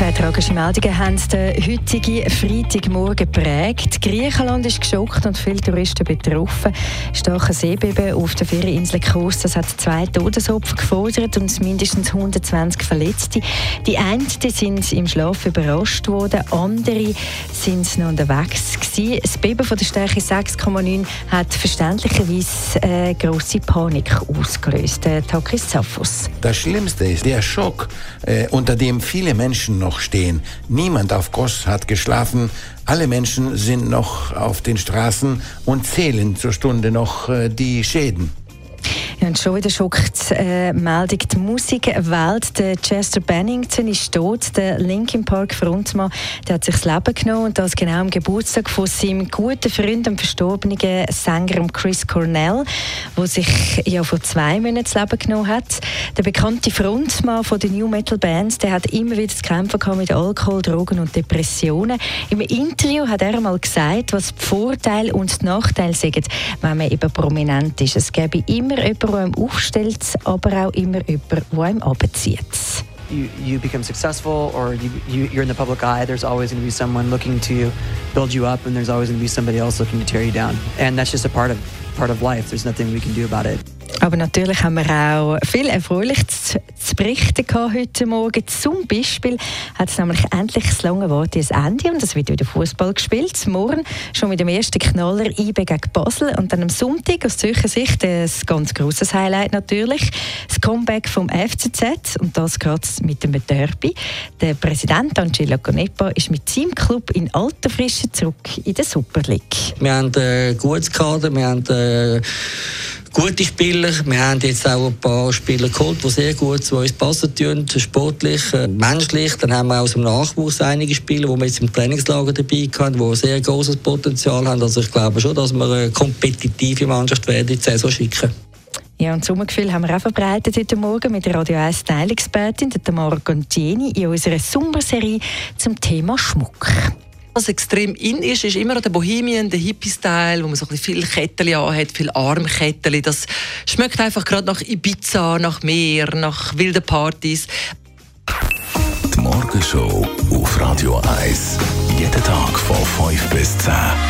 Zwei tragische Meldungen haben den heutigen Freitagmorgen geprägt. Griechenland ist geschockt und viele Touristen betroffen. Starke Seebeben auf der Ferieninsel Kos das hat zwei Todesopfer gefordert und mindestens 120 Verletzte. Die einen sind im Schlaf überrascht worden, andere sind noch unterwegs gewesen. Das Beben von der Stärke 6,9 hat verständlicherweise eine grosse Panik ausgelöst. Takis Zafos. Das Schlimmste ist der Schock, äh, unter dem viele Menschen noch noch stehen. Niemand auf Kos hat geschlafen. Alle Menschen sind noch auf den Straßen und zählen zur Stunde noch äh, die Schäden. Und schon wieder schockt äh, Meldung die Musikwelt. Der Chester Bennington ist tot. Der Linkin Park Frontmann der hat sich das Leben genommen und das genau am Geburtstag von seinem guten Freund, dem verstorbenen Sänger Chris Cornell, der sich ja vor zwei Monaten das Leben genommen hat. Der bekannte Frontmann von der New Metal Bands, der hat immer wieder zu kämpfen mit Alkohol, Drogen und Depressionen. Im Interview hat er einmal gesagt, was die Vorteile und die Nachteile sind, wenn man eben prominent ist. Es gäbe immer jemanden, der einem aufstellt, aber auch immer jemand, der einem abzieht. You, you become successful or you, you, you're in the public eye, there's always going to be someone looking to build you up and there's always going to be somebody else looking to tear you down. And that's just a part of, part of life. There's nothing we can do about it. Aber natürlich haben wir auch viel Erfreuliches zu berichten heute Morgen. Zum Beispiel hat es nämlich endlich das lange Wort ein Ende und es wird wieder Fußball gespielt. Morgen schon mit dem ersten Knaller IB gegen Basel und dann am Sonntag aus Zürcher Sicht ein ganz grosses Highlight natürlich. Das Comeback vom FCZ und das gerade mit dem Derby. Der Präsident Angelo Canepa ist mit seinem Club in alter Frische zurück in der Super League. Wir haben ein gutes Kader, wir haben äh gute Spieler. Wir haben jetzt auch ein paar Spieler geholt, die sehr gut zu uns passen tun, sportlich, äh, menschlich. Dann haben wir aus dem Nachwuchs einige Spieler, die wir jetzt im Trainingslager dabei haben, die sehr großes Potenzial haben. Also ich glaube schon, dass wir eine kompetitive Mannschaft werden in die Saison schicken. Ja, und Sommergefühl haben wir auch verbreitet heute Morgen mit der Radio 1 Teilexpertin Tamara Gontieni in unserer Sommerserie zum Thema Schmuck. Was extrem in ist, ist immer der Bohemian, der Hippie-Style, wo man so ein bisschen viel Kettchen anhat, viel Armkettchen. Das schmeckt einfach gerade nach Ibiza, nach Meer, nach wilden Partys. Die Morgenshow auf Radio 1. Jeden Tag von 5 bis 10.